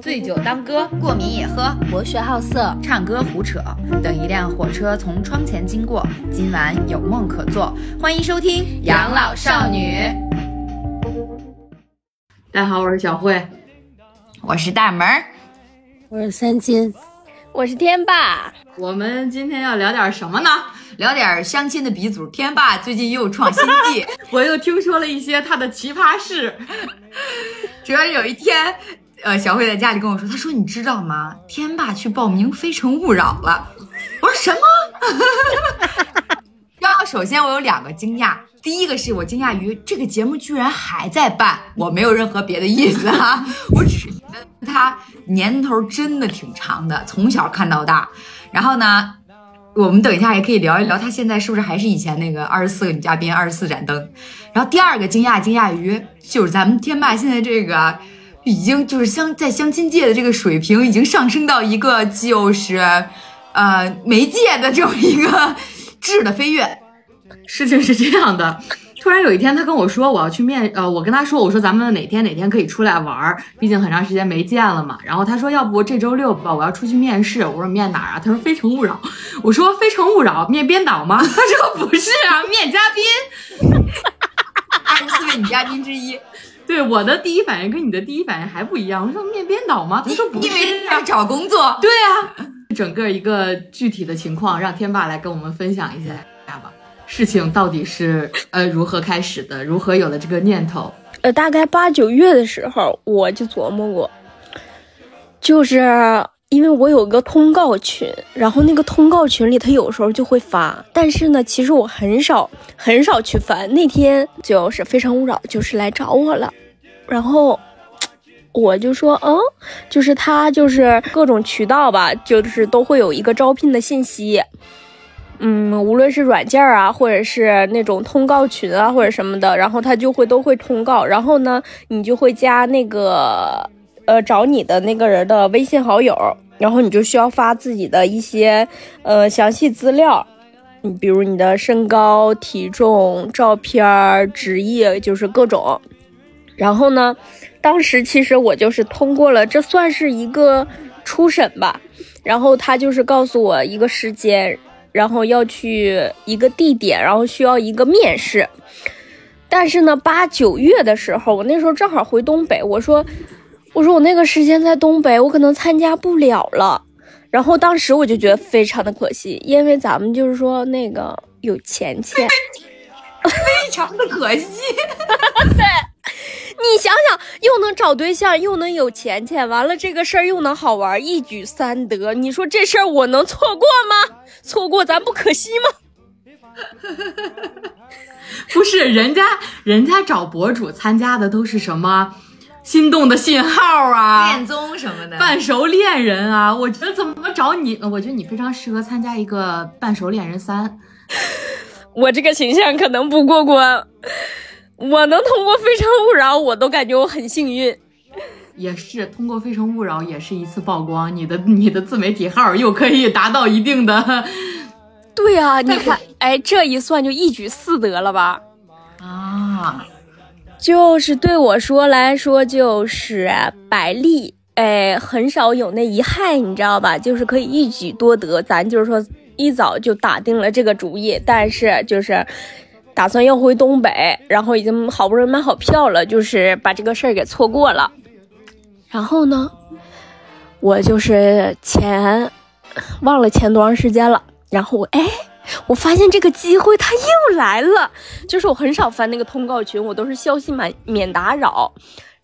醉酒当歌，过敏也喝；博学好色，唱歌胡扯。等一辆火车从窗前经过，今晚有梦可做。欢迎收听《养老少女》。大家好，我是小慧，我是大门，我是三金，我是天霸。我们今天要聊点什么呢？聊点相亲的鼻祖天霸最近又创新纪，我又听说了一些他的奇葩事。主要有一天，呃，小慧在家里跟我说，她说你知道吗？天霸去报名《非诚勿扰》了。我说什么？然后首先我有两个惊讶，第一个是我惊讶于这个节目居然还在办，我没有任何别的意思哈，我只是觉得他年头真的挺长的，从小看到大。然后呢？我们等一下也可以聊一聊，他现在是不是还是以前那个二十四个女嘉宾，二十四盏灯？然后第二个惊讶惊讶于，就是咱们天霸现在这个已经就是相在相亲界的这个水平已经上升到一个就是呃媒介的这么一个质的飞跃。事情是这样的。突然有一天，他跟我说我要去面，呃，我跟他说，我说咱们哪天哪天可以出来玩儿，毕竟很长时间没见了嘛。然后他说，要不这周六吧，我要出去面试。我说面哪儿啊？他说非诚勿扰。我说非诚勿扰，面编导吗？他说不是啊，面嘉宾，二十四位女嘉宾之一。对，我的第一反应跟你的第一反应还不一样。我说面编导吗？他说不是，因为要找工作。对啊，整个一个具体的情况，让天霸来跟我们分享一下吧。事情到底是呃如何开始的？如何有了这个念头？呃，大概八九月的时候，我就琢磨过，就是因为我有个通告群，然后那个通告群里他有时候就会发，但是呢，其实我很少很少去翻。那天就是非诚勿扰，就是来找我了，然后我就说，嗯，就是他就是各种渠道吧，就是都会有一个招聘的信息。嗯，无论是软件啊，或者是那种通告群啊，或者什么的，然后他就会都会通告，然后呢，你就会加那个呃找你的那个人的微信好友，然后你就需要发自己的一些呃详细资料，你比如你的身高、体重、照片、职业，就是各种。然后呢，当时其实我就是通过了，这算是一个初审吧。然后他就是告诉我一个时间。然后要去一个地点，然后需要一个面试。但是呢，八九月的时候，我那时候正好回东北，我说，我说我那个时间在东北，我可能参加不了了。然后当时我就觉得非常的可惜，因为咱们就是说那个有钱钱，非常的可惜。对。你想想，又能找对象，又能有钱钱，完了这个事儿又能好玩，一举三得。你说这事儿我能错过吗？错过咱不可惜吗？不是，人家人家找博主参加的都是什么心动的信号啊，恋综什么的，半熟恋人啊。我觉得怎么找你？我觉得你非常适合参加一个半熟恋人三。我这个形象可能不过关。我能通过《非诚勿扰》，我都感觉我很幸运。也是通过《非诚勿扰》，也是一次曝光，你的你的自媒体号又可以达到一定的。对啊，你看，哎，这一算就一举四得了吧？啊，就是对我说来说就是百利，哎，很少有那一害，你知道吧？就是可以一举多得，咱就是说一早就打定了这个主意，但是就是。打算要回东北，然后已经好不容易买好票了，就是把这个事儿给错过了。然后呢，我就是前忘了前多长时间了。然后我哎，我发现这个机会它又来了。就是我很少翻那个通告群，我都是消息满免打扰。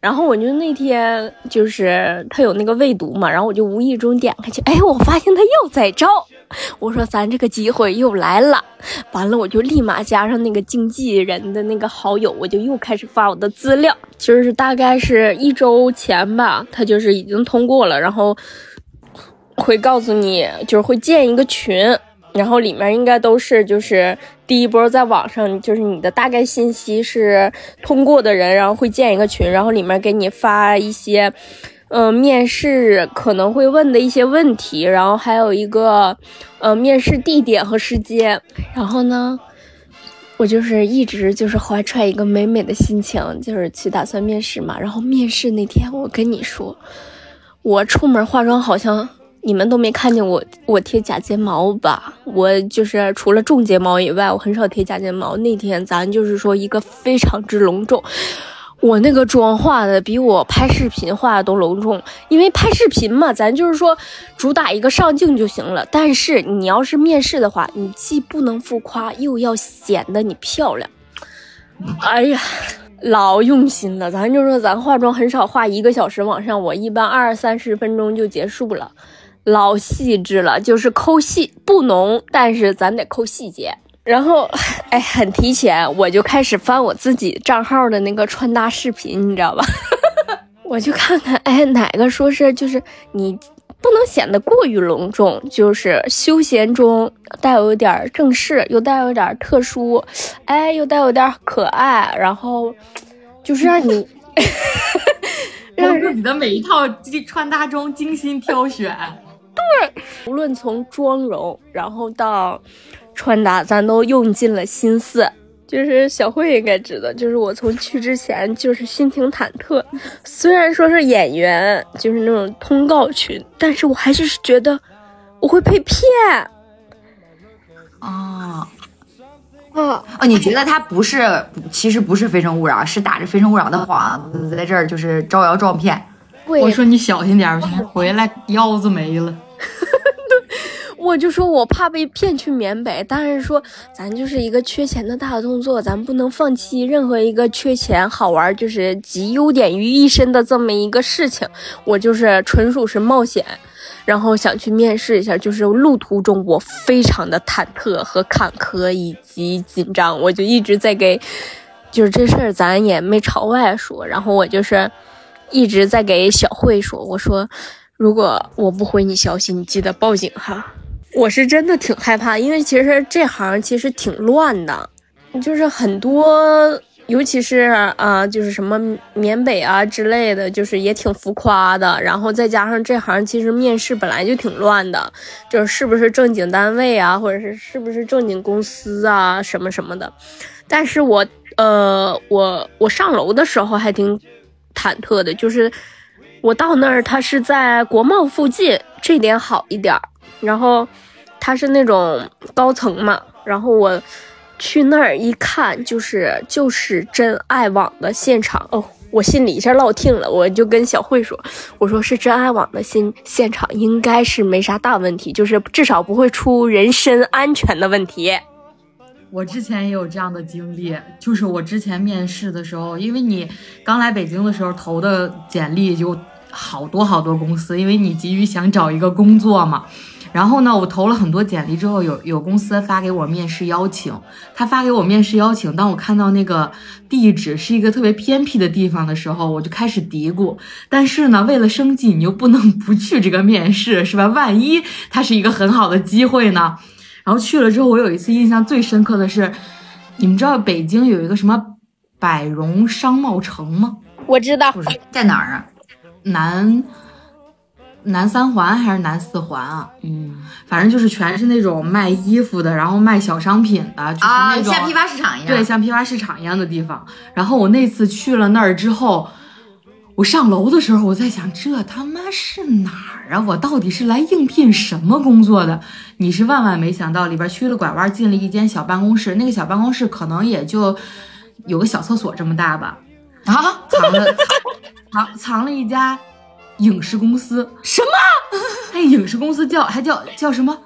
然后我就那天就是他有那个未读嘛，然后我就无意中点开去，哎，我发现他又在招。我说咱这个机会又来了，完了我就立马加上那个经纪人的那个好友，我就又开始发我的资料。就是大概是一周前吧，他就是已经通过了，然后会告诉你，就是会建一个群。然后里面应该都是就是第一波在网上，就是你的大概信息是通过的人，然后会建一个群，然后里面给你发一些，嗯，面试可能会问的一些问题，然后还有一个，呃，面试地点和时间。然后呢，我就是一直就是怀揣一个美美的心情，就是去打算面试嘛。然后面试那天，我跟你说，我出门化妆好像你们都没看见我，我贴假睫毛吧？我就是除了重睫毛以外，我很少贴假睫毛。那天咱就是说一个非常之隆重。我那个妆化的比我拍视频化的都隆重，因为拍视频嘛，咱就是说主打一个上镜就行了。但是你要是面试的话，你既不能浮夸，又要显得你漂亮。哎呀，老用心了。咱就说咱化妆很少化一个小时往上，我一般二三十分钟就结束了，老细致了，就是抠细不浓，但是咱得抠细节。然后，哎，很提前，我就开始翻我自己账号的那个穿搭视频，你知道吧？我就看看，哎，哪个说是就是你不能显得过于隆重，就是休闲中带有一点正式，又带有点特殊，哎，又带有点可爱，然后就是让你 让自己的每一套穿搭中精心挑选。对，无论从妆容，然后到。穿搭咱都用尽了心思，就是小慧应该知道，就是我从去之前就是心情忐忑。虽然说是演员，就是那种通告群，但是我还是觉得我会被骗。哦，哦哦，你觉得他不是，其实不是《非诚勿扰》，是打着《非诚勿扰》的幌子在这儿就是招摇撞骗。我说你小心点，回来腰子没了。我就说，我怕被骗去缅北，但是说咱就是一个缺钱的大动作，咱不能放弃任何一个缺钱好玩，就是集优点于一身的这么一个事情。我就是纯属是冒险，然后想去面试一下，就是路途中我非常的忐忑和坎坷以及紧张，我就一直在给，就是这事儿咱也没朝外说，然后我就是一直在给小慧说，我说如果我不回你消息，你记得报警哈。我是真的挺害怕，因为其实这行其实挺乱的，就是很多，尤其是啊，就是什么缅北啊之类的，就是也挺浮夸的。然后再加上这行其实面试本来就挺乱的，就是是不是正经单位啊，或者是是不是正经公司啊，什么什么的。但是我呃，我我上楼的时候还挺忐忑的，就是我到那儿，他是在国贸附近，这点好一点儿。然后，他是那种高层嘛，然后我去那儿一看，就是就是真爱网的现场哦，我心里一下落听了，我就跟小慧说，我说是真爱网的现现场，应该是没啥大问题，就是至少不会出人身安全的问题。我之前也有这样的经历，就是我之前面试的时候，因为你刚来北京的时候投的简历就好多好多公司，因为你急于想找一个工作嘛。然后呢，我投了很多简历之后，有有公司发给我面试邀请。他发给我面试邀请，当我看到那个地址是一个特别偏僻的地方的时候，我就开始嘀咕。但是呢，为了生计，你又不能不去这个面试，是吧？万一它是一个很好的机会呢？然后去了之后，我有一次印象最深刻的是，你们知道北京有一个什么百荣商贸城吗？我知道，在哪儿啊？南。南三环还是南四环啊？嗯，反正就是全是那种卖衣服的，然后卖小商品的，就是那种像批发市场一样。对，像批发市场一样的地方。然后我那次去了那儿之后，我上楼的时候，我在想，这他妈是哪儿啊？我到底是来应聘什么工作的？你是万万没想到，里边曲了拐弯进了一间小办公室，那个小办公室可能也就有个小厕所这么大吧。啊，藏了藏藏了一家。影视公司什么？哎，影视公司叫还叫叫什么？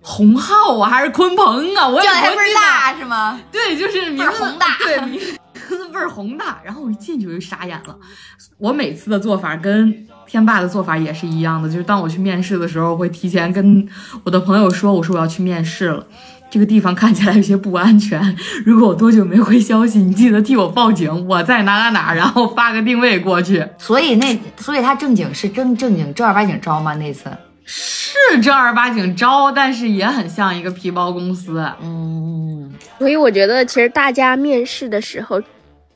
洪浩啊，还是鲲鹏啊？我叫的还倍儿大是吗？对，就是名儿宏大，对，名字倍儿宏大。然后我一进去我就傻眼了。我每次的做法跟天霸的做法也是一样的，就是当我去面试的时候，会提前跟我的朋友说，我说我要去面试了。这个地方看起来有些不安全。如果我多久没回消息，你记得替我报警。我在哪哪哪，然后发个定位过去。所以那，所以他正经是正正经正儿八经招吗？那次是正儿八经招，但是也很像一个皮包公司。嗯，所以我觉得其实大家面试的时候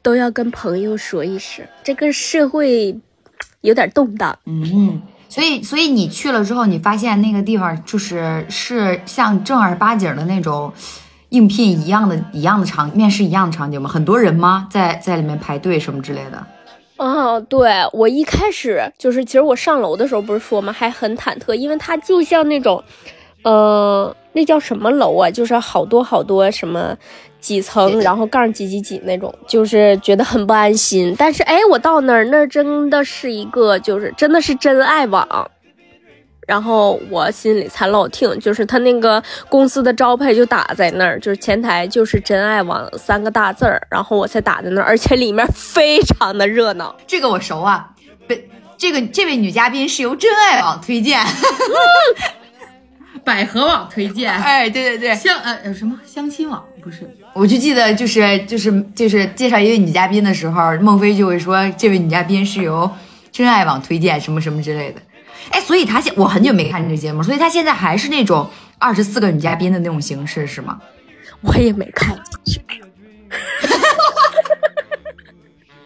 都要跟朋友说一声，这个社会有点动荡。嗯。所以，所以你去了之后，你发现那个地方就是是像正儿八经的那种应聘一样的、一样的场面试一样的场景吗？很多人吗？在在里面排队什么之类的？哦，对我一开始就是，其实我上楼的时候不是说吗，还很忐忑，因为它就像那种，呃，那叫什么楼啊？就是好多好多什么几层，然后杠几几几那种，就是觉得很不安心。但是哎，我到那儿，那儿真的是一个，就是真的是真爱网。然后我心里才老挺，就是他那个公司的招牌就打在那儿，就是前台就是真爱网三个大字儿，然后我才打在那儿，而且里面非常的热闹。这个我熟啊，被这个这位女嘉宾是由真爱网推荐。百合网推荐，哎，对对对，相呃呃什么相亲网不是？我就记得就是就是就是介绍一位女嘉宾的时候，孟非就会说这位女嘉宾是由真爱网推荐什么什么之类的。哎，所以他现我很久没看这个节目，所以他现在还是那种二十四个女嘉宾的那种形式是吗？我也没看。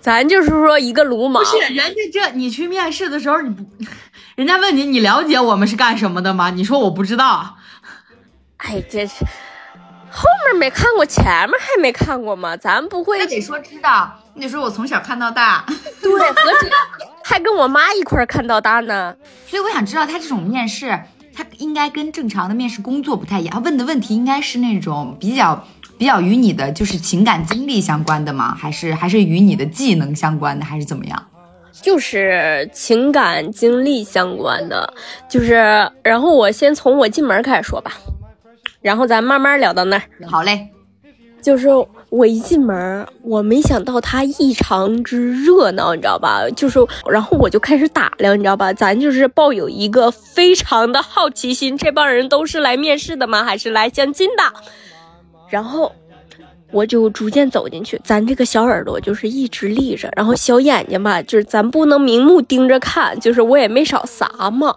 咱就是说一个鲁莽，不是人家这你去面试的时候，你不，人家问你你了解我们是干什么的吗？你说我不知道。哎，真是后面没看过，前面还没看过吗？咱不会那得说知道，你得说我从小看到大。对，何止还跟我妈一块儿看到大呢。所以我想知道他这种面试，他应该跟正常的面试工作不太一样，他问的问题应该是那种比较。比较与你的就是情感经历相关的吗？还是还是与你的技能相关的，还是怎么样？就是情感经历相关的，就是然后我先从我进门开始说吧，然后咱慢慢聊到那儿。好嘞，就是我一进门，我没想到它异常之热闹，你知道吧？就是然后我就开始打量，你知道吧？咱就是抱有一个非常的好奇心，这帮人都是来面试的吗？还是来相亲的？然后我就逐渐走进去，咱这个小耳朵就是一直立着，然后小眼睛吧，就是咱不能明目盯着看，就是我也没少撒嘛。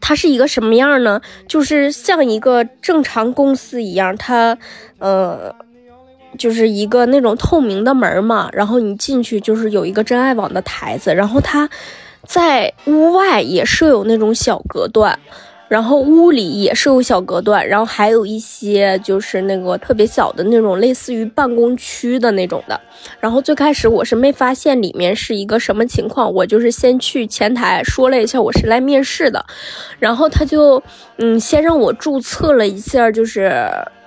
它是一个什么样呢？就是像一个正常公司一样，它呃，就是一个那种透明的门嘛，然后你进去就是有一个真爱网的台子，然后它在屋外也设有那种小隔断。然后屋里也是有小隔断，然后还有一些就是那个特别小的那种类似于办公区的那种的。然后最开始我是没发现里面是一个什么情况，我就是先去前台说了一下我是来面试的，然后他就嗯先让我注册了一下就是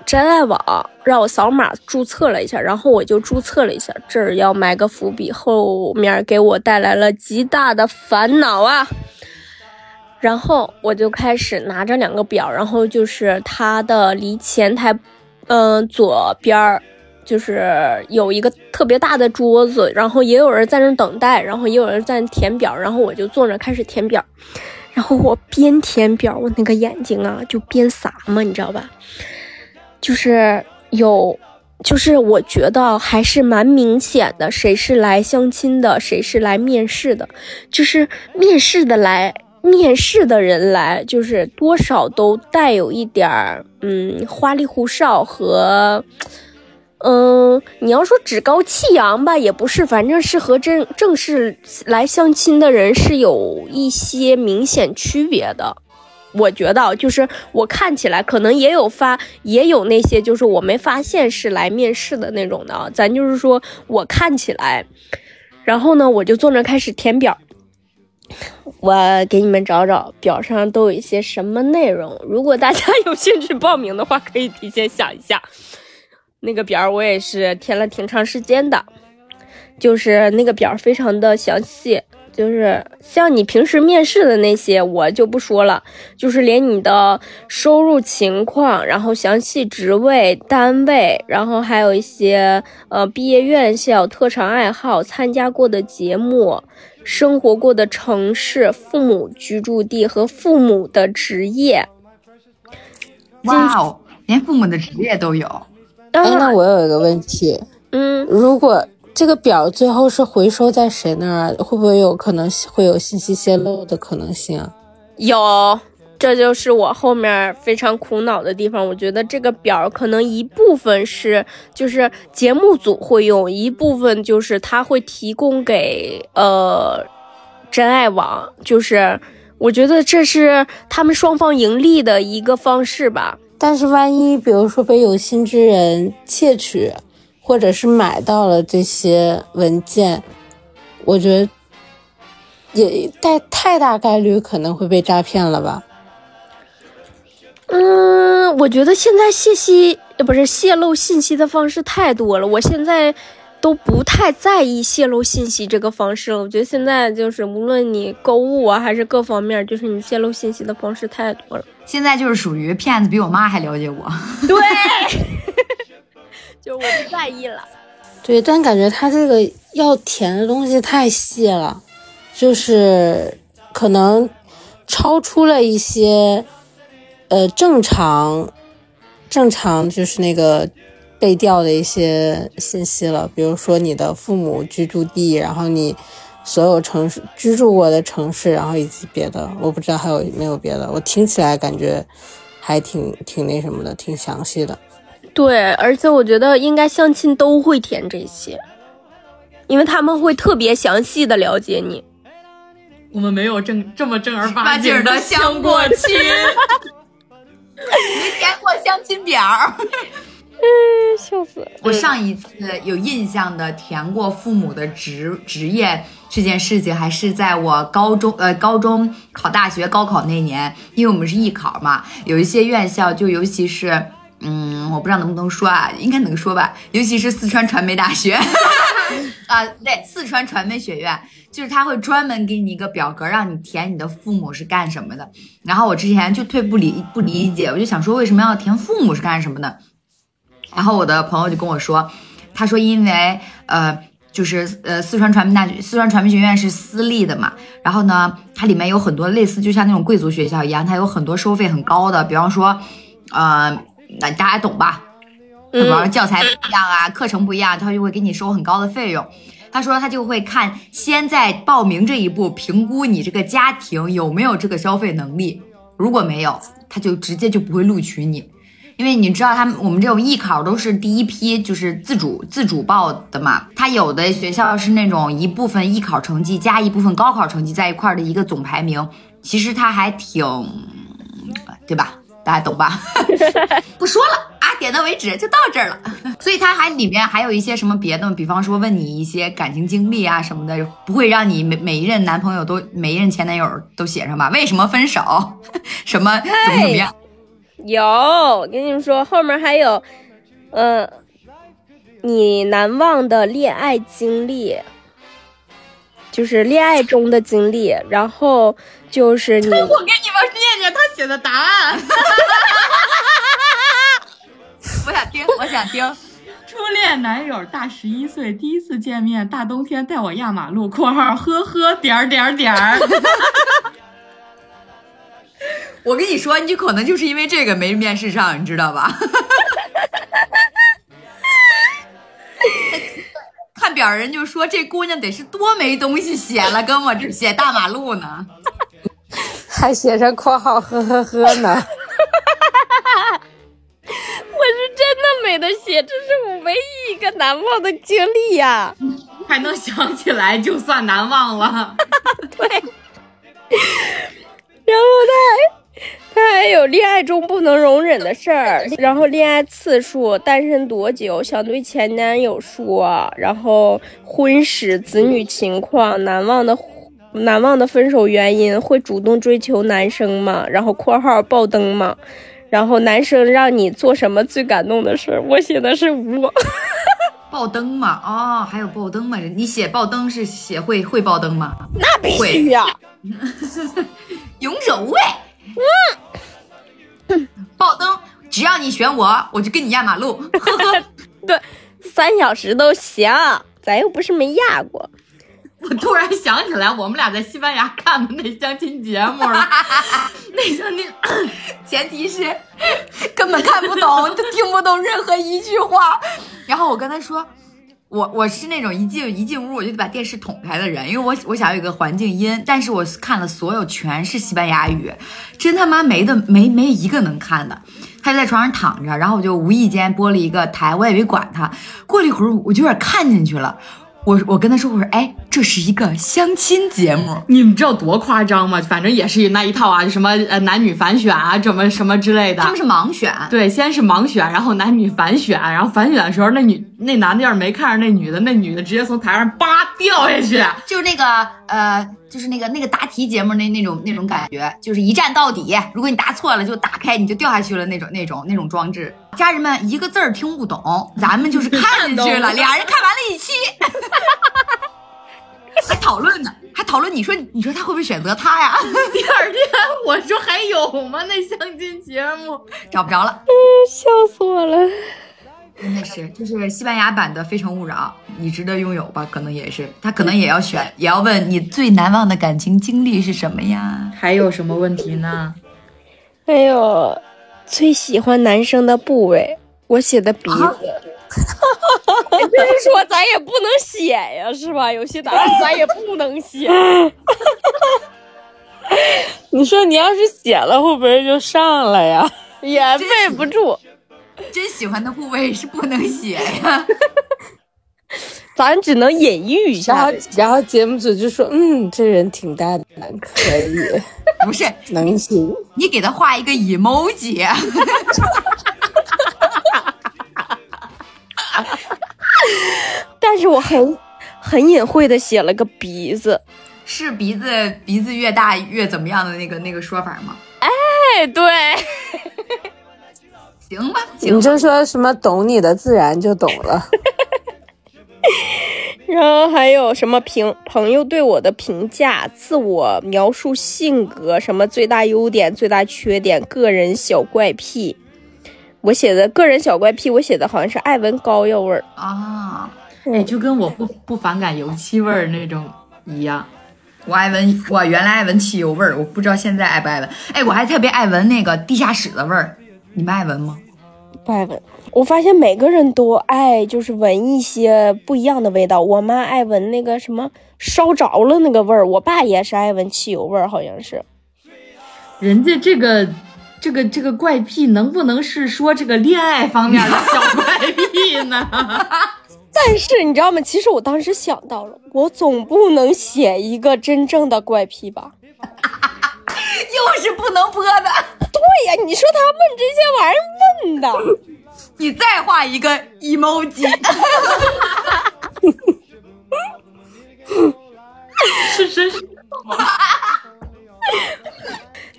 真爱网，让我扫码注册了一下，然后我就注册了一下，这儿要埋个伏笔，后面给我带来了极大的烦恼啊。然后我就开始拿着两个表，然后就是他的离前台，嗯，左边儿就是有一个特别大的桌子，然后也有人在那等待，然后也有人在填表，然后我就坐那开始填表，然后我边填表，我那个眼睛啊就边撒嘛，你知道吧？就是有，就是我觉得还是蛮明显的，谁是来相亲的，谁是来面试的，就是面试的来。面试的人来，就是多少都带有一点儿，嗯，花里胡哨和，嗯，你要说趾高气扬吧，也不是，反正是和正正式来相亲的人是有一些明显区别的。我觉得，就是我看起来可能也有发，也有那些就是我没发现是来面试的那种的。咱就是说我看起来，然后呢，我就坐那开始填表。我给你们找找表上都有一些什么内容。如果大家有兴趣报名的话，可以提前想一下。那个表我也是填了挺长时间的，就是那个表非常的详细，就是像你平时面试的那些我就不说了，就是连你的收入情况，然后详细职位、单位，然后还有一些呃毕业院校、特长爱好、参加过的节目。生活过的城市、父母居住地和父母的职业。哇哦，连父母的职业都有。哎，那我有一个问题，嗯，如果这个表最后是回收在谁那儿，会不会有可能会有信息泄露的可能性啊？有。这就是我后面非常苦恼的地方。我觉得这个表可能一部分是就是节目组会用，一部分就是他会提供给呃真爱网，就是我觉得这是他们双方盈利的一个方式吧。但是万一比如说被有心之人窃取，或者是买到了这些文件，我觉得也带太大概率可能会被诈骗了吧。嗯，我觉得现在信息呃不是泄露信息的方式太多了，我现在都不太在意泄露信息这个方式了。我觉得现在就是无论你购物啊还是各方面，就是你泄露信息的方式太多了。现在就是属于骗子比我妈还了解我。对，就是我不在意了。对，但感觉他这个要填的东西太细了，就是可能超出了一些。呃，正常，正常就是那个被调的一些信息了，比如说你的父母居住地，然后你所有城市居住过的城市，然后以及别的，我不知道还有没有别的。我听起来感觉还挺挺那什么的，挺详细的。对，而且我觉得应该相亲都会填这些，因为他们会特别详细的了解你。我们没有正这么正儿八经的相过亲。没填过相亲表，嗯，笑死！我上一次有印象的填过父母的职职业这件事情，还是在我高中呃高中考大学高考那年，因为我们是艺考嘛，有一些院校就尤其是嗯，我不知道能不能说啊，应该能说吧，尤其是四川传媒大学 啊，对，四川传媒学院。就是他会专门给你一个表格，让你填你的父母是干什么的。然后我之前就特别不理不理解，我就想说为什么要填父母是干什么的。然后我的朋友就跟我说，他说因为呃就是呃四川传媒大学四川传媒学院是私立的嘛，然后呢它里面有很多类似就像那种贵族学校一样，它有很多收费很高的，比方说呃那大家懂吧？比方说教材不一样啊，课程不一样，他就会给你收很高的费用。他说他就会看，先在报名这一步评估你这个家庭有没有这个消费能力，如果没有，他就直接就不会录取你，因为你知道他们我们这种艺考都是第一批就是自主自主报的嘛，他有的学校是那种一部分艺考成绩加一部分高考成绩在一块儿的一个总排名，其实他还挺，对吧？大家懂吧？不说了啊。点到为止，就到这儿了。所以它还里面还有一些什么别的，比方说问你一些感情经历啊什么的，不会让你每每一任男朋友都每一任前男友都写上吧？为什么分手？什么怎么怎么样？有，我跟你们说，后面还有，嗯，你难忘的恋爱经历，就是恋爱中的经历，然后就是你，我给你们念念他写的答案。我想听，我想听。初恋男友大十一岁，第一次见面，大冬天带我压马路（括号呵呵点儿点儿点儿）。我跟你说，你可能就是因为这个没面试上，你知道吧？看表人就说这姑娘得是多没东西写了，跟我这写大马路呢，还写上括号呵呵呵呢。我是真的没得写，这是我唯一一个难忘的经历呀！还能想起来就算难忘了。对，然后他还他还有恋爱中不能容忍的事儿，然后恋爱次数、单身多久、想对前男友说，然后婚史、子女情况、难忘的难忘的分手原因，会主动追求男生吗？然后括号爆灯吗？然后男生让你做什么最感动的事？我写的是无 爆灯嘛？哦，还有爆灯嘛？你写爆灯是写会会爆灯吗？那必须呀！勇者无畏。嗯，爆灯，只要你选我，我就跟你压马路。对，三小时都行，咱又不是没压过。我突然想起来，我们俩在西班牙看的那相亲节目了。那相亲前提是根本看不懂，就听不懂任何一句话。然后我跟他说，我我是那种一进一进屋我就得把电视捅开的人，因为我我想有一个环境音。但是我看了所有全是西班牙语，真他妈没的没没一个能看的。他就在床上躺着，然后我就无意间拨了一个台，我也没管他。过了一会儿，我就有点看进去了。我我跟他说，我说哎，这是一个相亲节目，你们知道多夸张吗？反正也是那一套啊，什么呃男女反选啊，怎么什么之类的。他们是盲选，对，先是盲选，然后男女反选，然后反选的时候，那女那男的要是没看上那女的，那女的直接从台上叭掉下去，就是那个呃，就是那个那个答题节目那那种那种感觉，就是一站到底，如果你答错了就打开你就掉下去了那种那种那种装置。家人们一个字儿听不懂，咱们就是看进去了，俩人看完了一期。还讨论呢，还讨论。你说，你说他会不会选择他呀？第二天我说还有吗？那相亲节目找不着了，笑死我了。真的是，就是西班牙版的《非诚勿扰》，你值得拥有吧？可能也是，他可能也要选，也要问你最难忘的感情经历是什么呀？还有什么问题呢？还有最喜欢男生的部位，我写的鼻子。就是说，咱也不能写呀，是吧？有些答案咱也不能写。你说你要是写了，会不会就上了呀？也背不住。真喜欢的部位是不能写呀，咱只能隐喻一下。然后，然后节目组就说：“嗯，这人挺大胆，可以。”不是能行？你给他画一个 emoji。但是我很很隐晦的写了个鼻子，是鼻子鼻子越大越怎么样的那个那个说法吗？哎，对，行吧，你就说什么懂你的自然就懂了。然后还有什么评朋友对我的评价、自我描述、性格什么最大优点、最大缺点、个人小怪癖。我写的个人小怪癖，我写的好像是爱闻膏药味儿啊，哎，就跟我不不反感油漆味儿那种一样。我爱闻，我原来爱闻汽油味儿，我不知道现在爱不爱闻。哎，我还特别爱闻那个地下室的味儿，你们爱闻吗？不爱闻。我发现每个人都爱，就是闻一些不一样的味道。我妈爱闻那个什么烧着了那个味儿，我爸也是爱闻汽油味儿，好像是。人家这个。这个这个怪癖能不能是说这个恋爱方面的小怪癖呢？但是你知道吗？其实我当时想到了，我总不能写一个真正的怪癖吧？又是不能播的。对呀，你说他问这些玩意儿问的，你再画一个 emoji。是真是。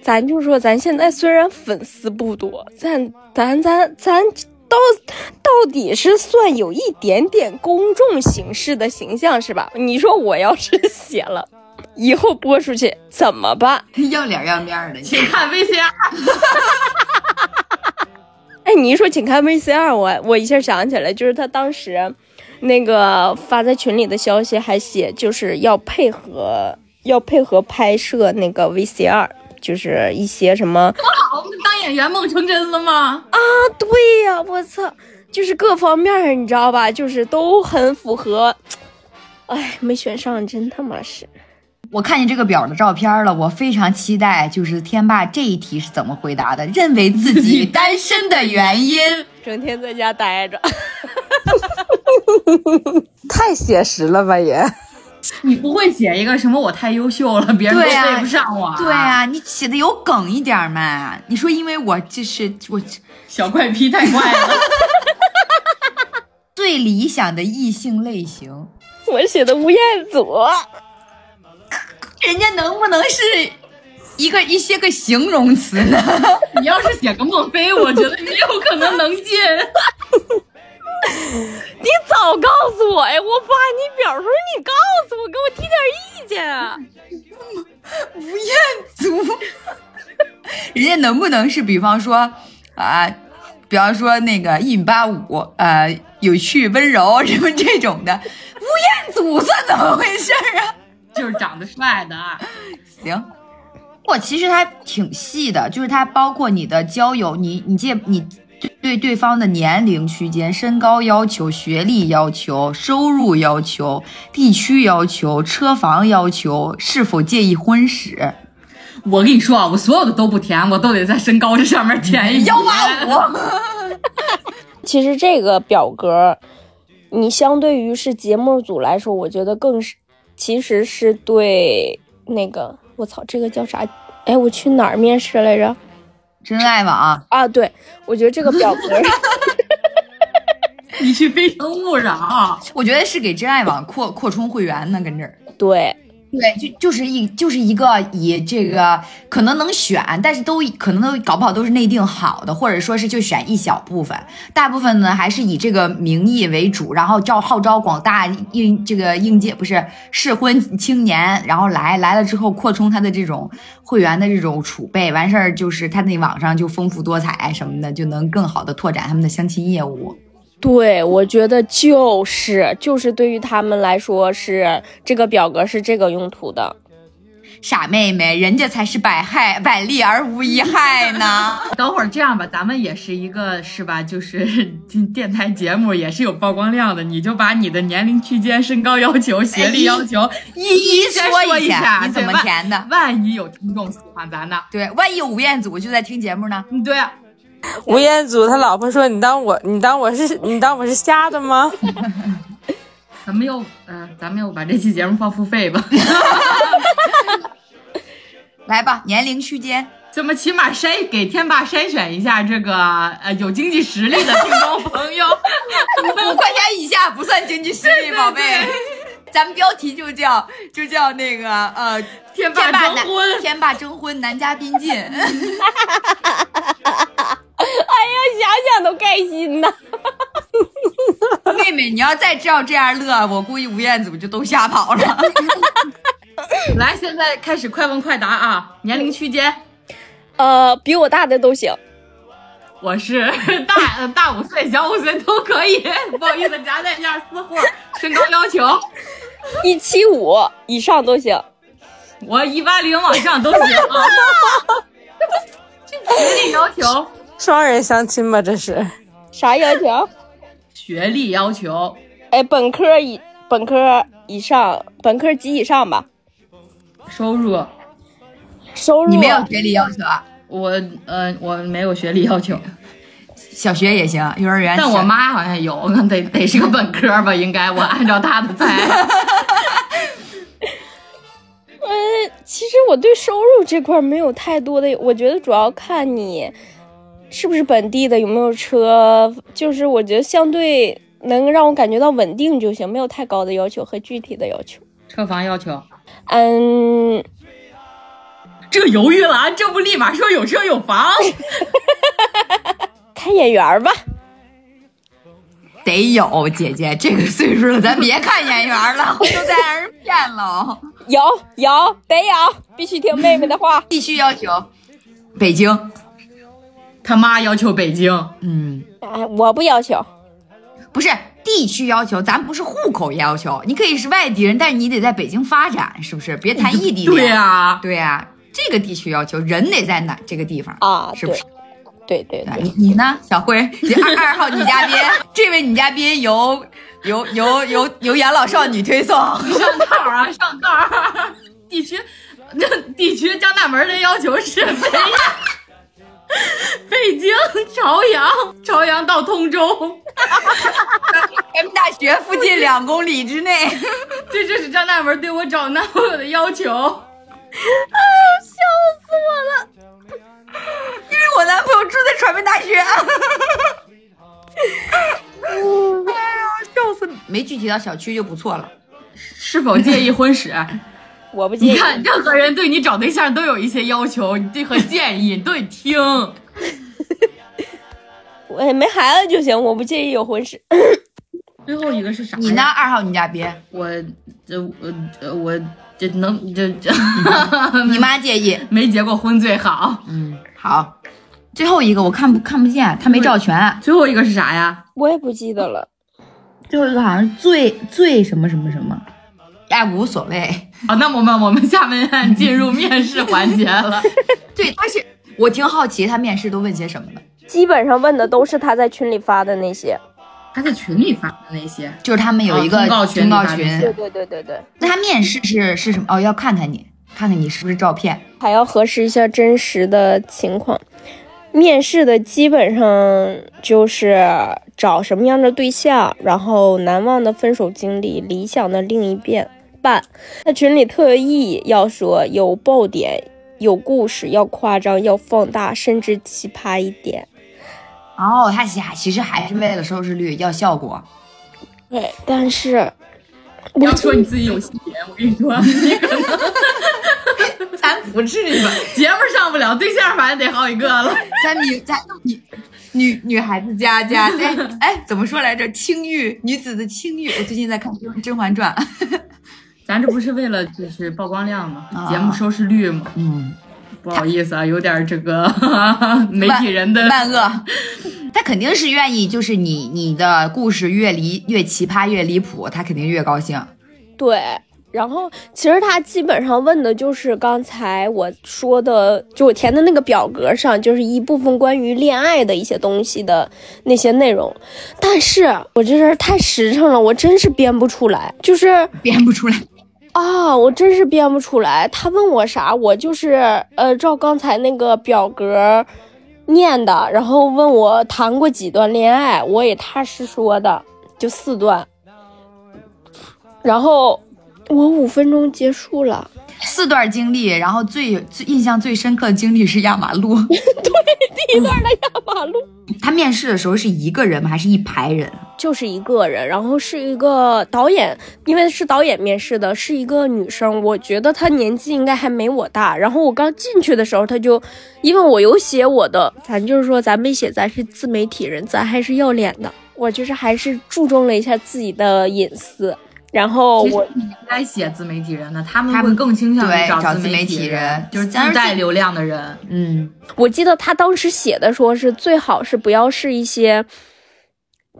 咱就说，咱现在虽然粉丝不多，咱咱咱咱到到底是算有一点点公众形式的形象是吧？你说我要是写了，以后播出去怎么办？要脸要面的，请看 VCR。哎，你一说请看 VCR，我我一下想起来，就是他当时那个发在群里的消息还写，就是要配合要配合拍摄那个 VCR。就是一些什么，多好，我们当演员梦成真了吗？啊，对呀，我操，就是各方面你知道吧？就是都很符合。哎，没选上，真他妈是。我看见这个表的照片了，我非常期待，就是天霸这一题是怎么回答的？认为自 己单身的原因，整天在家待着，太写实了吧也。你不会写一个什么我太优秀了，别人都配不上我。对啊，你写的有梗一点嘛？你说因为我就是我小怪癖太怪了。最理想的异性类型，我写的吴彦祖。人家能不能是一个一些个形容词呢？你要是写个莫非，我觉得你有可能能进。你早告诉我呀！我发你表时候你告诉我，给我提点意见啊！吴彦祖，人家能不能是比方说啊，比方说那个一米八五，呃，有趣温柔什么这种的？吴彦祖算怎么回事啊？就是长得帅的啊。行，我其实他挺细的，就是他包括你的交友，你你借你。对对方的年龄区间、身高要求、学历要求、收入要求、地区要求、车房要求，是否介意婚史？我跟你说啊，我所有的都不填，我都得在身高这上面填一幺八五。其实这个表格你相对于是节目组来说，我觉得更是，其实是对那个我操，这个叫啥？哎，我去哪儿面试来着？真爱网啊，对，我觉得这个表格。你去非诚勿扰，我觉得是给真爱网扩扩充会员呢，跟这儿。对。对，就就是一就是一个以这个可能能选，但是都可能都搞不好都是内定好的，或者说是就选一小部分，大部分呢还是以这个名义为主，然后招号召广大应这个应届不是适婚青年，然后来来了之后扩充他的这种会员的这种储备，完事儿就是他那网上就丰富多彩什么的，就能更好的拓展他们的相亲业务。对，我觉得就是就是对于他们来说是这个表格是这个用途的，傻妹妹，人家才是百害百利而无一害呢。等会儿这样吧，咱们也是一个是吧？就是 电台节目也是有曝光量的，你就把你的年龄区间、身高要求、学历要求一一说一下，你怎么填的？万一有听众喜欢咱呢？对，万一有吴彦祖就在听节目呢？嗯，对。吴彦祖他老婆说：“你当我，你当我是，你当我是瞎的吗？” 咱们要，嗯，咱们又把这期节目放付费吧。来吧，年龄区间，怎么起码筛给天霸筛选一下这个呃有经济实力的听众朋友，五块钱以下不算经济实力，宝贝。咱们标题就叫就叫那个呃天霸征婚，天霸征婚男嘉宾进。哎呀，想想都开心呐！妹妹，你要再照这样乐，我估计吴彦祖就都吓跑了。来，现在开始快问快答啊！年龄区间，呃，比我大的都行。我是 大大五岁、小五岁都可以。不好意思，夹带一下私货。身高要求一七五以上都行。我一八零往上都行啊。学历要求。双人相亲吧，这是啥要求？学历要求，哎，本科以本科以上，本科及以上吧。收入，收入，你没有学历要求啊？我，呃，我没有学历要求，小学也行，幼儿园。但我妈好像有，那 得得是个本科吧？应该，我按照她的猜。嗯，其实我对收入这块没有太多的，我觉得主要看你。是不是本地的？有没有车？就是我觉得相对能让我感觉到稳定就行，没有太高的要求和具体的要求。车房要求？嗯，这犹豫了，这不立马说有车有房？看眼缘吧，得有姐姐这个岁数了，咱别看眼缘了，回头再让人骗了。有有得有，必须听妹妹的话，必须要求北京。他妈要求北京，嗯，哎，我不要求，不是地区要求，咱不是户口要求，你可以是外地人，但是你得在北京发展，是不是？别谈异地恋。对呀，对呀，这个地区要求人得在哪这个地方啊？是不是？对对对，你你呢，小辉？二二号女嘉宾，这位女嘉宾由由由由由养老少女推送上道啊，上套。地区，那地区张大门的要求是。北京朝阳，朝阳到通州，人民大学附近两公里之内。这就是张大文对我找男朋友的要求。哎呀，笑死我了！因为我男朋友住在传媒大学。哎呀，笑死！没具体到小区就不错了。是否介意婚史？我不介意。你看，任何人对你找对象都有一些要求，你和建议，你都得听。我没孩子就行，我不介意有婚史。最后一个是啥？你呢？二号女嘉宾。我这我我这能这这。你妈介意？没结过婚最好。嗯，好。最后一个我看不看不见，他没照全。最后一个是啥呀？我也不记得了。最后一个好像最最什么什么什么。哎，无所谓。好，那我们我们下面进入面试环节了。对，他是我挺好奇，他面试都问些什么的。基本上问的都是他在群里发的那些。他在群里发的那些，就是他们有一个通告群。对对对对对。那他面试是是什么？哦，要看看你，看看你是不是照片，还要核实一下真实的情况。面试的基本上就是找什么样的对象，然后难忘的分手经历，理想的另一遍半。他群里特意要说有爆点，有故事，要夸张，要放大，甚至奇葩一点。哦，他其其实还是为了收视率，要效果。对，但是你要说你自己有心结，我跟你说，你可能咱不至于吧？节目上不了，对象反正得好几个了。咱女咱女女女孩子家家哎哎，怎么说来着？青玉女子的青玉。我最近在看《甄嬛传》，咱这不是为了就是曝光量吗？啊节目收视率吗？嗯，不好意思啊，有点这个 媒体人的万恶。他肯定是愿意，就是你你的故事越离越奇葩越离谱，他肯定越高兴。对，然后其实他基本上问的就是刚才我说的，就我填的那个表格上，就是一部分关于恋爱的一些东西的那些内容。但是我这人太实诚了，我真是编不出来，就是编不出来。啊，我真是编不出来。他问我啥，我就是呃照刚才那个表格念的，然后问我谈过几段恋爱，我也踏实说的，就四段。然后我五分钟结束了，四段经历，然后最最印象最深刻的经历是压马路。对第一段的压马路。他面试的时候是一个人吗？还是一排人？就是一个人，然后是一个导演，因为是导演面试的，是一个女生，我觉得她年纪应该还没我大。然后我刚进去的时候，她就，因为我有写我的，咱就是说咱没写咱是自媒体人，咱还是要脸的，我就是还是注重了一下自己的隐私。然后我你应该写自媒体人的，他们他会更倾向于找自媒体体人就是自带流量的人。嗯，我记得他当时写的说是最好是不要是一些，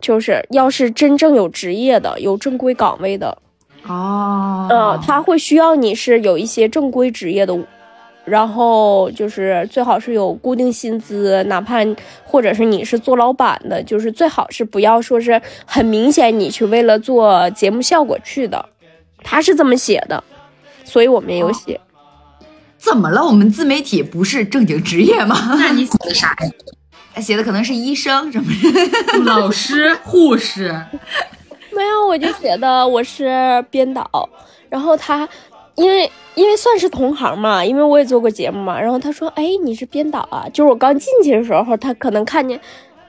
就是要是真正有职业的、有正规岗位的，哦呃，他会需要你是有一些正规职业的，然后就是最好是有固定薪资，哪怕或者是你是做老板的，就是最好是不要说是很明显你去为了做节目效果去的，他是这么写的，所以我没有写。怎么了？我们自媒体不是正经职业吗？那你写的啥呀？他写的可能是医生什么。老师、护士，没有，我就写的我是编导，然后他，因为因为算是同行嘛，因为我也做过节目嘛，然后他说，哎，你是编导啊？就是我刚进去的时候，他可能看见，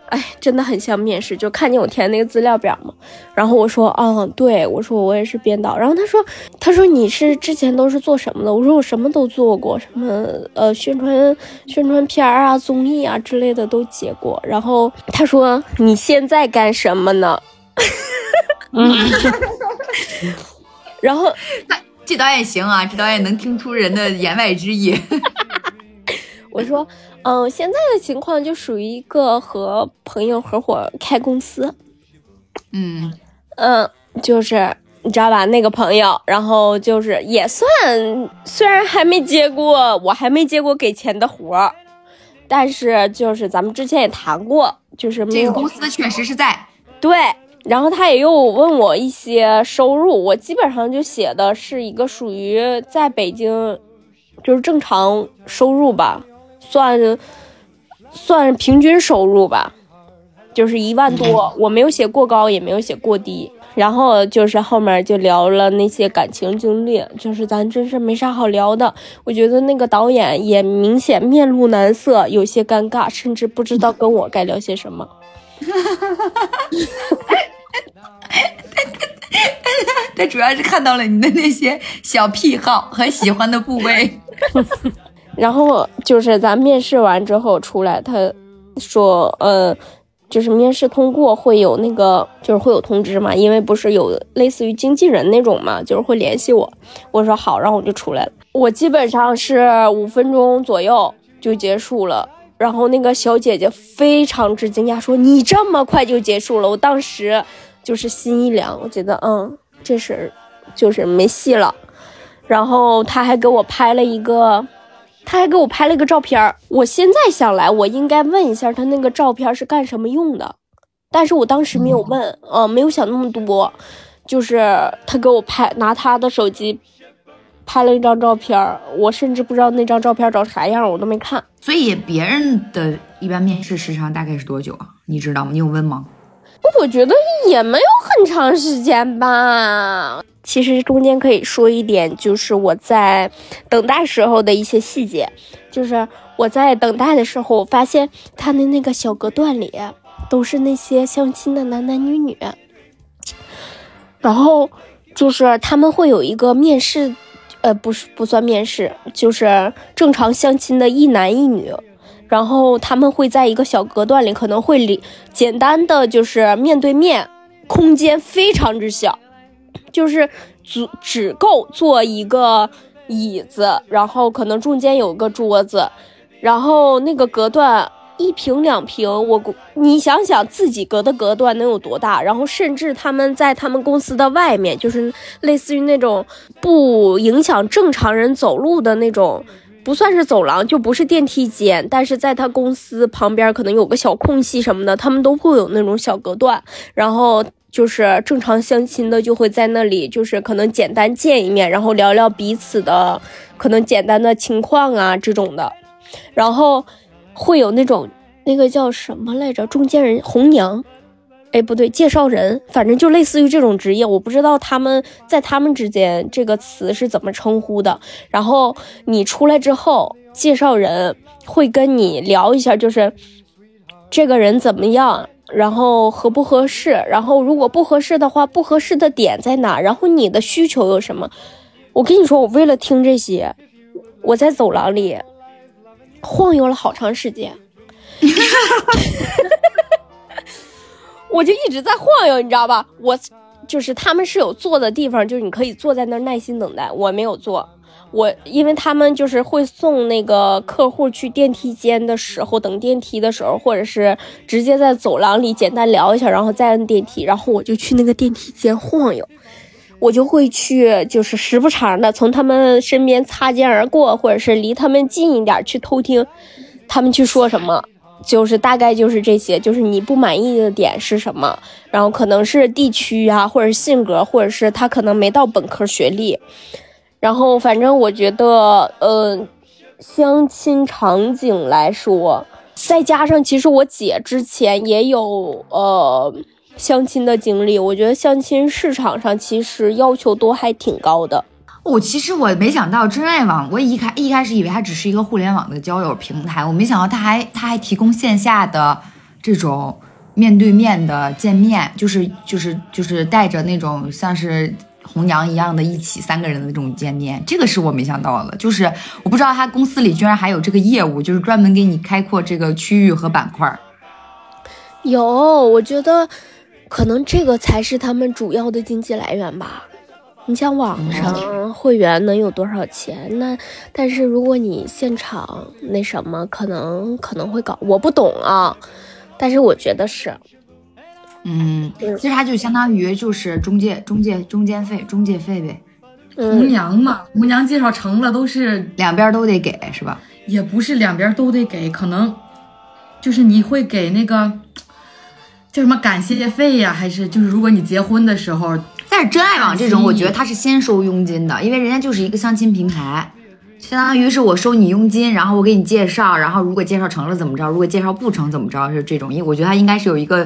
哎，真的很像面试，就看见我填那个资料表嘛，然后我说，嗯，对，我说我也是编导，然后他说，他说你是之前都是做什么的？我说我什么都做过，什么呃宣传宣传片儿啊、综艺啊之类的都接过，然后他说你现在干什么呢？然后这导演行啊，这导演能听出人的言外之意。我说，嗯，现在的情况就属于一个和朋友合伙开公司，嗯，嗯，就是你知道吧，那个朋友，然后就是也算，虽然还没接过，我还没接过给钱的活儿，但是就是咱们之前也谈过，就是这个公司确实是在。对，然后他也又问我一些收入，我基本上就写的是一个属于在北京，就是正常收入吧，算算平均收入吧，就是一万多，我没有写过高，也没有写过低。然后就是后面就聊了那些感情经历，就是咱真是没啥好聊的。我觉得那个导演也明显面露难色，有些尴尬，甚至不知道跟我该聊些什么。他主要是看到了你的那些小癖好和喜欢的部位。然后就是咱面试完之后出来，他说，呃，就是面试通过会有那个，就是会有通知嘛，因为不是有类似于经纪人那种嘛，就是会联系我。我说好，然后我就出来了。我基本上是五分钟左右就结束了。然后那个小姐姐非常之惊讶，说：“你这么快就结束了？”我当时就是心一凉，我觉得，嗯，这事儿就是没戏了。然后他还给我拍了一个，他还给我拍了一个照片儿。我现在想来，我应该问一下他那个照片是干什么用的，但是我当时没有问，嗯、没有想那么多。就是他给我拍，拿他的手机拍了一张照片儿，我甚至不知道那张照片长啥样，我都没看。所以别人的一般面试时长大概是多久啊？你知道吗？你有问吗？我觉得也没有很长时间吧。其实中间可以说一点，就是我在等待时候的一些细节。就是我在等待的时候，我发现他的那个小隔断里都是那些相亲的男男女女，然后就是他们会有一个面试，呃，不是不算面试，就是正常相亲的一男一女。然后他们会在一个小隔断里，可能会里简单的就是面对面，空间非常之小，就是只只够坐一个椅子，然后可能中间有个桌子，然后那个隔断一平两平，我你想想自己隔的隔断能有多大？然后甚至他们在他们公司的外面，就是类似于那种不影响正常人走路的那种。不算是走廊，就不是电梯间，但是在他公司旁边可能有个小空隙什么的，他们都会有那种小隔断，然后就是正常相亲的就会在那里，就是可能简单见一面，然后聊聊彼此的可能简单的情况啊这种的，然后会有那种那个叫什么来着，中间人红娘。哎，不对，介绍人，反正就类似于这种职业，我不知道他们在他们之间这个词是怎么称呼的。然后你出来之后，介绍人会跟你聊一下，就是这个人怎么样，然后合不合适，然后如果不合适的话，不合适的点在哪，然后你的需求有什么。我跟你说，我为了听这些，我在走廊里晃悠了好长时间。我就一直在晃悠，你知道吧？我就是他们是有坐的地方，就是你可以坐在那儿耐心等待。我没有坐，我因为他们就是会送那个客户去电梯间的时候，等电梯的时候，或者是直接在走廊里简单聊一下，然后再摁电梯。然后我就去那个电梯间晃悠，我就会去，就是时不常的从他们身边擦肩而过，或者是离他们近一点去偷听他们去说什么。就是大概就是这些，就是你不满意的点是什么，然后可能是地区啊，或者性格，或者是他可能没到本科学历，然后反正我觉得，呃，相亲场景来说，再加上其实我姐之前也有呃相亲的经历，我觉得相亲市场上其实要求都还挺高的。我其实我没想到真爱网，我一开一开始以为它只是一个互联网的交友平台，我没想到它还它还提供线下的这种面对面的见面，就是就是就是带着那种像是红娘一样的一起三个人的那种见面，这个是我没想到的，就是我不知道他公司里居然还有这个业务，就是专门给你开阔这个区域和板块。有，我觉得可能这个才是他们主要的经济来源吧。你像网上会员能有多少钱？那但是如果你现场那什么，可能可能会搞，我不懂啊。但是我觉得是，嗯，其实它就相当于就是中介中介中间费中介费呗。红娘嘛，红娘介绍成了都是两边都得给是吧？也不是两边都得给，可能就是你会给那个叫什么感谢费呀，还是就是如果你结婚的时候。但是真爱网这种，我觉得他是先收佣金的，因为人家就是一个相亲平台，相当于是我收你佣金，然后我给你介绍，然后如果介绍成了怎么着，如果介绍不成怎么着，是这种。因为我觉得他应该是有一个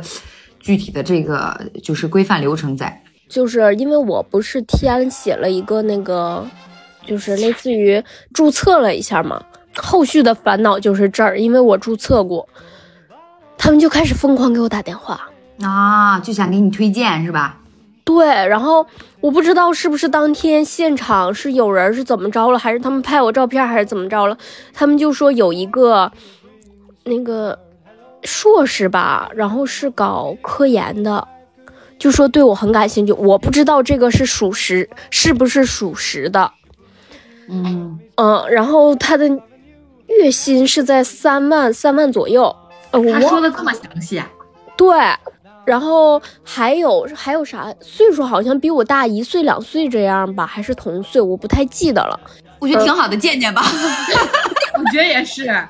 具体的这个就是规范流程在。就是因为我不是填写了一个那个，就是类似于注册了一下嘛，后续的烦恼就是这儿，因为我注册过，他们就开始疯狂给我打电话啊，就想给你推荐是吧？对，然后我不知道是不是当天现场是有人是怎么着了，还是他们拍我照片，还是怎么着了？他们就说有一个那个硕士吧，然后是搞科研的，就说对我很感兴趣。我不知道这个是属实，是不是属实的？嗯嗯，然后他的月薪是在三万三万左右。他说的这么详细啊？对。然后还有还有啥岁数？好像比我大一岁两岁这样吧，还是同岁？我不太记得了。我觉得挺好的，见见吧。我觉得也是。操！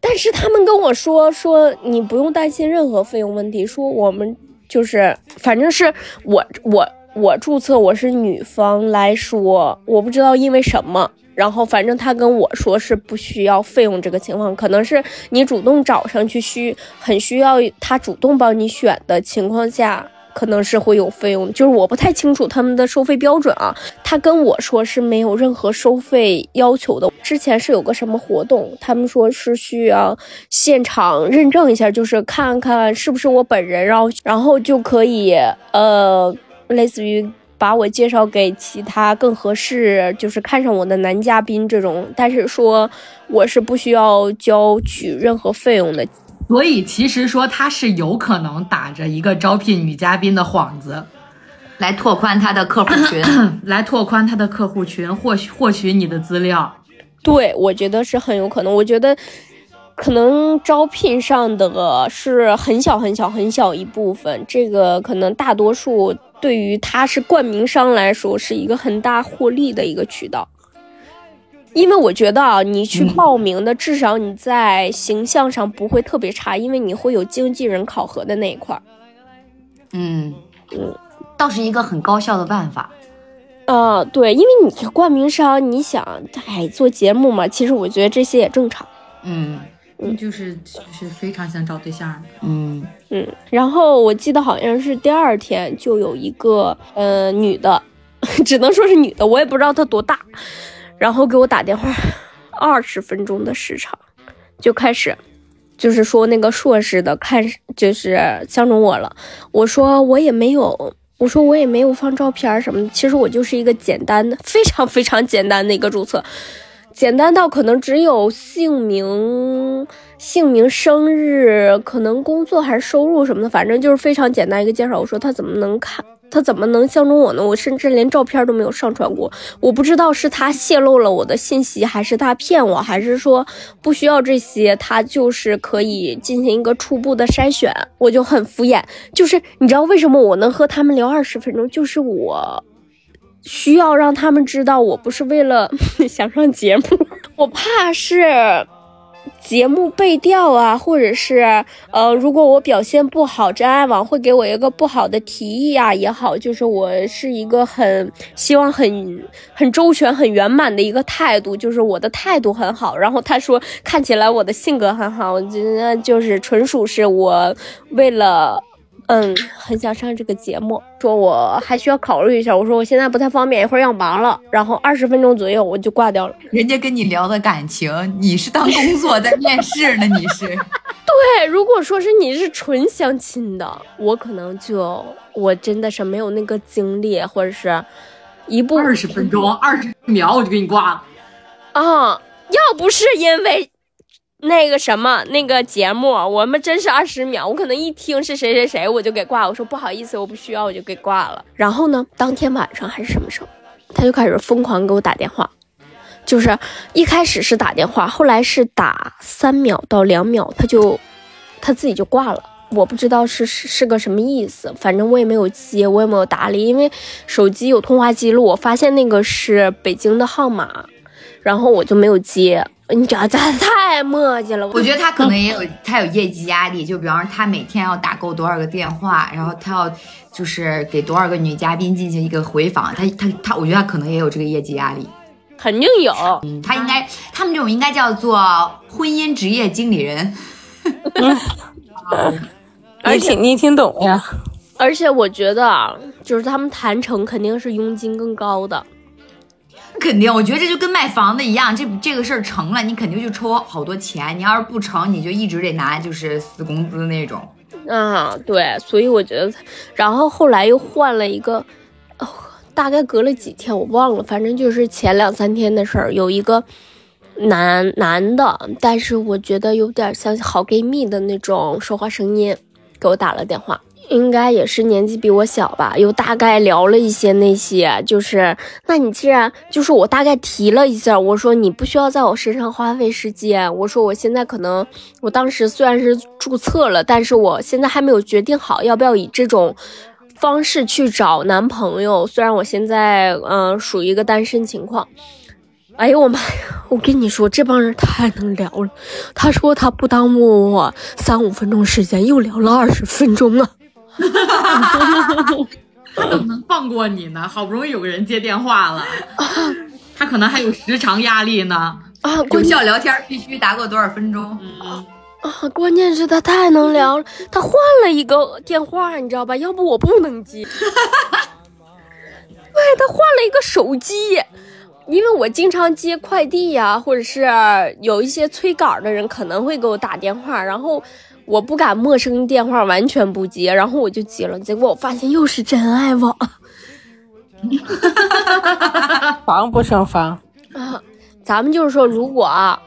但是他们跟我说说你不用担心任何费用问题，说我们就是反正是我我我注册我是女方来说，我不知道因为什么，然后反正他跟我说是不需要费用这个情况，可能是你主动找上去需很需要他主动帮你选的情况下。可能是会有费用，就是我不太清楚他们的收费标准啊。他跟我说是没有任何收费要求的。之前是有个什么活动，他们说是需要现场认证一下，就是看看是不是我本人，然后然后就可以呃，类似于把我介绍给其他更合适，就是看上我的男嘉宾这种。但是说我是不需要交取任何费用的。所以其实说他是有可能打着一个招聘女嘉宾的幌子，来拓宽他的客户群，来拓宽他的客户群，获取获取你的资料。对，我觉得是很有可能。我觉得可能招聘上的是很小很小很小一部分，这个可能大多数对于他是冠名商来说是一个很大获利的一个渠道。因为我觉得啊，你去报名的，至少你在形象上不会特别差，因为你会有经纪人考核的那一块儿。嗯嗯，倒是一个很高效的办法。呃，对，因为你是冠名商，你想，哎，做节目嘛，其实我觉得这些也正常。嗯嗯，就是就是非常想找对象。嗯嗯，然后我记得好像是第二天就有一个呃女的，只能说是女的，我也不知道她多大。然后给我打电话，二十分钟的时长，就开始，就是说那个硕士的看就是相中我了。我说我也没有，我说我也没有放照片什么的。其实我就是一个简单的，非常非常简单的一个注册，简单到可能只有姓名、姓名、生日，可能工作还是收入什么的，反正就是非常简单一个介绍。我说他怎么能看？他怎么能相中我呢？我甚至连照片都没有上传过，我不知道是他泄露了我的信息，还是他骗我，还是说不需要这些，他就是可以进行一个初步的筛选。我就很敷衍，就是你知道为什么我能和他们聊二十分钟？就是我需要让他们知道，我不是为了 想上节目，我怕是。节目被调啊，或者是呃，如果我表现不好，真爱网会给我一个不好的提议啊，也好，就是我是一个很希望很很周全、很圆满的一个态度，就是我的态度很好。然后他说看起来我的性格很好，我觉得就是纯属是我为了。嗯，很想上这个节目，说我还需要考虑一下。我说我现在不太方便，一会儿要忙了。然后二十分钟左右我就挂掉了。人家跟你聊的感情，你是当工作在面试呢？你是？对，如果说是你是纯相亲的，我可能就我真的是没有那个精力，或者是一步二十分钟二十秒我就给你挂了。啊，要不是因为。那个什么，那个节目，我们真是二十秒，我可能一听是谁谁谁，我就给挂。我说不好意思，我不需要，我就给挂了。然后呢，当天晚上还是什么时候，他就开始疯狂给我打电话，就是一开始是打电话，后来是打三秒到两秒，他就他自己就挂了。我不知道是是是个什么意思，反正我也没有接，我也没有打理，因为手机有通话记录，我发现那个是北京的号码，然后我就没有接。你这他太磨叽了，我觉得他可能也有他有业绩压力，就比方说他每天要打够多少个电话，然后他要就是给多少个女嘉宾进行一个回访，他他他，我觉得他可能也有这个业绩压力，肯定有，嗯，他应该他们这种应该叫做婚姻职业经理人，而且你听懂呀，而且我觉得啊，就是他们谈成肯定是佣金更高的。肯定，我觉得这就跟卖房子一样，这这个事儿成了，你肯定就抽好多钱。你要是不成，你就一直得拿就是死工资那种。啊，对，所以我觉得，然后后来又换了一个，大概隔了几天我忘了，反正就是前两三天的事儿，有一个男男的，但是我觉得有点像好闺蜜的那种说话声音，给我打了电话。应该也是年纪比我小吧，又大概聊了一些那些，就是，那你既然就是我大概提了一下，我说你不需要在我身上花费时间，我说我现在可能，我当时虽然是注册了，但是我现在还没有决定好要不要以这种方式去找男朋友，虽然我现在嗯属于一个单身情况。哎呦我妈呀！我跟你说，这帮人太能聊了。他说他不耽误我三五分钟时间，又聊了二十分钟啊。怎么能放过你呢？好不容易有个人接电话了，他可能还有时长压力呢。啊，有效聊天必须达过多少分钟？嗯，啊，关键是他太能聊了，他换了一个电话，你知道吧？要不我不能接。对他换了一个手机，因为我经常接快递呀、或者是有一些催稿的人可能会给我打电话，然后我不敢陌生电话完全不接，然后我就接了，结果我发现又是真爱网 防不胜防。啊。咱们就是说，如果啊，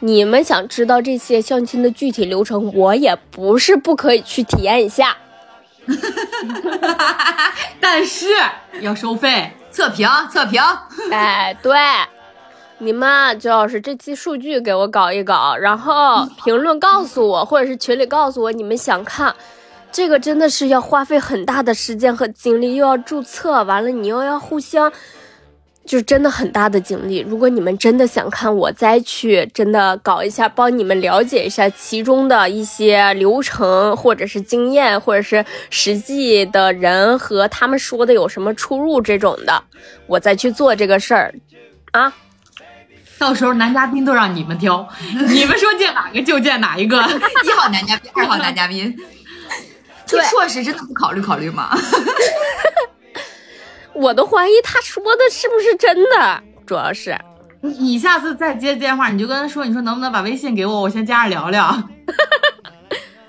你们想知道这些相亲的具体流程，我也不是不可以去体验一下。但是要收费。测评测评，哎，对，你们啊就要是这期数据给我搞一搞，然后 评论告诉我，或者是群里告诉我你们想看。这个真的是要花费很大的时间和精力，又要注册，完了你又要互相，就是真的很大的精力。如果你们真的想看，我再去真的搞一下，帮你们了解一下其中的一些流程，或者是经验，或者是实际的人和他们说的有什么出入这种的，我再去做这个事儿啊。到时候男嘉宾都让你们挑，你们说见哪个就见哪一个。一号男嘉宾，二号男嘉宾。这对硕士真的不考虑考虑吗？我都怀疑他说的是不是真的，主要是你你下次再接电话，你就跟他说，你说能不能把微信给我，我先加上聊聊。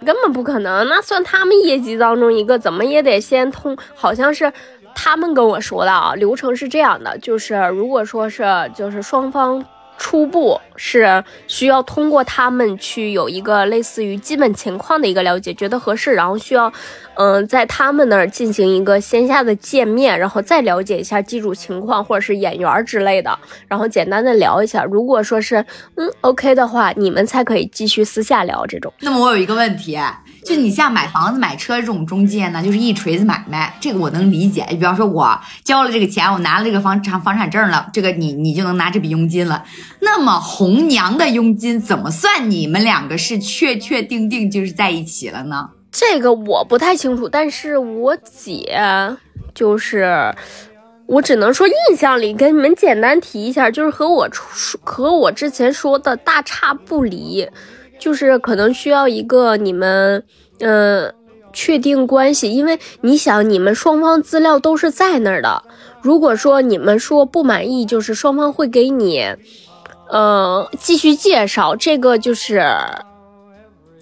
根本不可能。那算他们业绩当中一个，怎么也得先通，好像是他们跟我说的啊，流程是这样的，就是如果说是就是双方。初步是需要通过他们去有一个类似于基本情况的一个了解，觉得合适，然后需要，嗯、在他们那儿进行一个线下的见面，然后再了解一下机主情况或者是演员之类的，然后简单的聊一下。如果说是嗯 OK 的话，你们才可以继续私下聊这种。那么我有一个问题，就你像买房子、买车这种中介呢，就是一锤子买卖，这个我能理解。比方说，我交了这个钱，我拿了这个房产房产证了，这个你你就能拿这笔佣金了。那么红娘的佣金怎么算？你们两个是确确定定就是在一起了呢？这个我不太清楚，但是我姐就是，我只能说印象里跟你们简单提一下，就是和我和我之前说的大差不离，就是可能需要一个你们呃确定关系，因为你想你们双方资料都是在那儿的，如果说你们说不满意，就是双方会给你呃继续介绍，这个就是。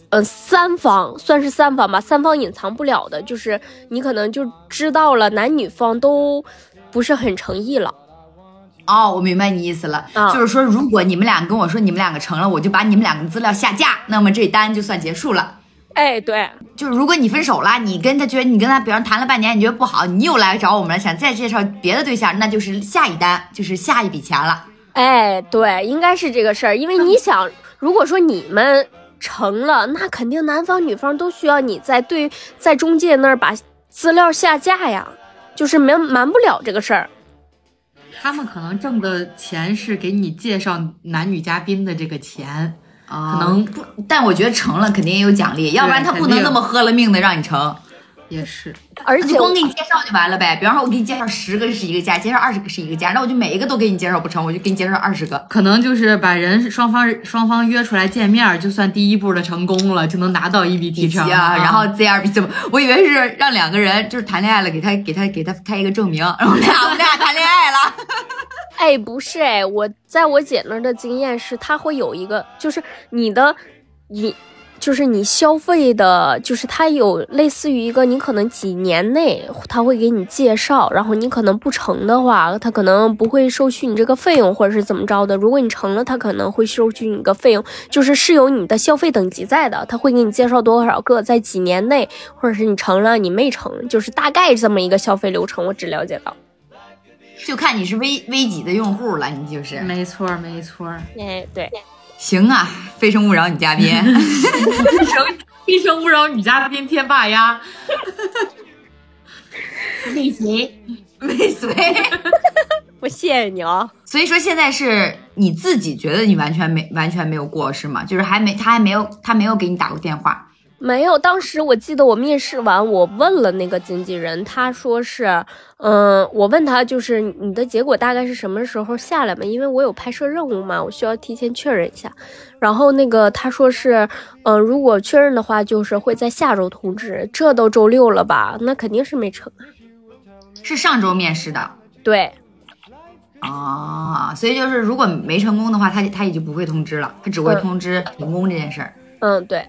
呃，三方算是三方吧，三方隐藏不了的，就是你可能就知道了，男女方都不是很诚意了。哦，我明白你意思了，啊就是说，如果你们俩跟我说你们两个成了，我就把你们两个资料下架，那么这单就算结束了。哎，对，就是如果你分手了，你跟他觉得你跟他，比方谈了半年，你觉得不好，你又来找我们了，想再介绍别的对象，那就是下一单，就是下一笔钱了。哎，对，应该是这个事儿，因为你想，如果说你们成了，那肯定男方女方都需要你在对在中介那儿把资料下架呀，就是瞒瞒不了这个事儿。他们可能挣的钱是给你介绍男女嘉宾的这个钱，啊可能不，但我觉得成了肯定也有奖励，要不然他不能那么喝了命的让你成。也是。而且就光给你介绍就完了呗。比方说，我给你介绍十个是一个价，介绍二十个是一个价，那我就每一个都给你介绍不成，我就给你介绍二十个。可能就是把人双方双方约出来见面，就算第一步的成功了，就能拿到一笔提成啊，然后 ZRB 怎么？我以为是让两个人就是谈恋爱了，给他给他给他开一个证明，然后我们俩我们俩谈恋爱了。哎，不是哎，我在我姐那儿的经验是，她会有一个，就是你的，你就是你消费的，就是它有类似于一个，你可能几年内他会给你介绍，然后你可能不成的话，他可能不会收取你这个费用，或者是怎么着的。如果你成了，他可能会收取你个费用，就是是有你的消费等级在的，他会给你介绍多少个，在几年内，或者是你成了你没成，就是大概这么一个消费流程，我只了解到。就看你是危危几的用户了，你就是没错没错儿，哎，对。行啊，非诚勿扰女嘉宾。一生一生勿扰女嘉宾天霸呀，尾随？尾随。我谢谢你啊、所以说现在是你自己觉得你完全没完全没有过是吗？就是还没他还没有他没有给你打过电话。没有，当时我记得我面试完，我问了那个经纪人，他说是，嗯、我问他就是你的结果大概是什么时候下来嘛？因为我有拍摄任务嘛，我需要提前确认一下。然后那个他说是，嗯、如果确认的话，就是会在下周通知。这都周六了吧？那肯定是没成啊。是上周面试的对，啊，所以就是如果没成功的话，他他也就不会通知了，他只会嗯通知成功这件事儿。嗯，对，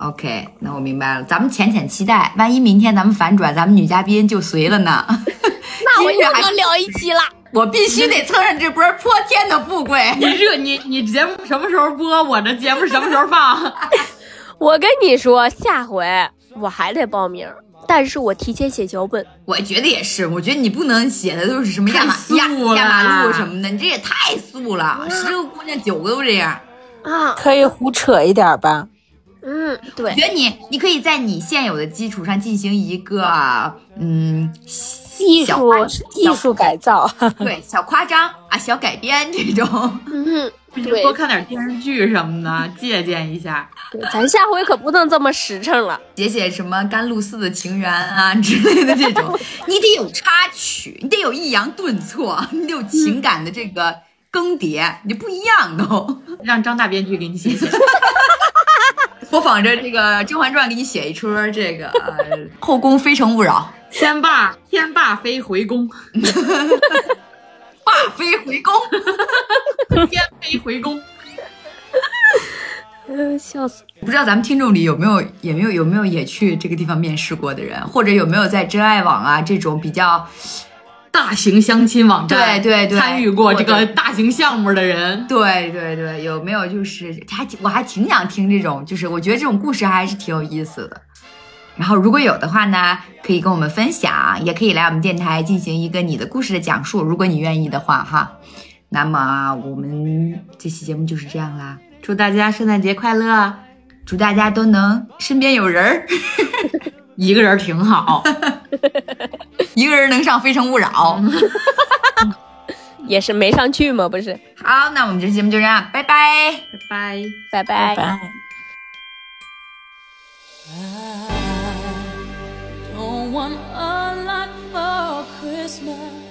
OK，那我明白了，咱们浅浅期待，万一明天咱们反转，咱们女嘉宾就随了呢。那我又能聊一期了。我必须得蹭上这波泼天的富贵。你热你你节目什么时候播？我这节目什么时候放？我跟你说，下回我还得报名，但是我提前写脚本。我觉得也是，我觉得你不能写的都是什么亚马亚马路什么的，你这也太素了，十个姑娘九个都这样。啊，可以胡扯一点吧？嗯，对我，觉得你你可以在你现有的基础上进行一个嗯小艺术夸艺术改造，对小夸张啊小改编这种。嗯，对多看点电视剧什么的，借鉴一下。对，咱下回可不能这么实诚了。写写什么甘露寺的情缘啊 之类的这种，你得有插曲，你得有抑扬顿挫，你得有情感的这个更迭，你不一样都。让张大编剧给你写写。模仿着这个《甄嬛传》给你写一出这个、呃、后宫非诚勿扰，天霸天霸妃回宫，霸妃回宫。天妃回宫。嗯，笑死。不知道咱们听众里有没有有没有有没有也去这个地方面试过的人，或者有没有在真爱网啊这种比较大型相亲网站，对对对参与过这个大型项目的人，对对对，有没有就是还我还挺想听这种，就是我觉得这种故事还是挺有意思的。然后如果有的话呢，可以跟我们分享，也可以来我们电台进行一个你的故事的讲述，如果你愿意的话哈。那么我们这期节目就是这样啦，祝大家圣诞节快乐！祝大家都能身边有人儿，一个人挺好 一个人能上非诚勿扰。也是没上去吗？不是？好那我们这期节目就这样拜拜。拜拜。拜拜。拜 i don't want a lot for christmas.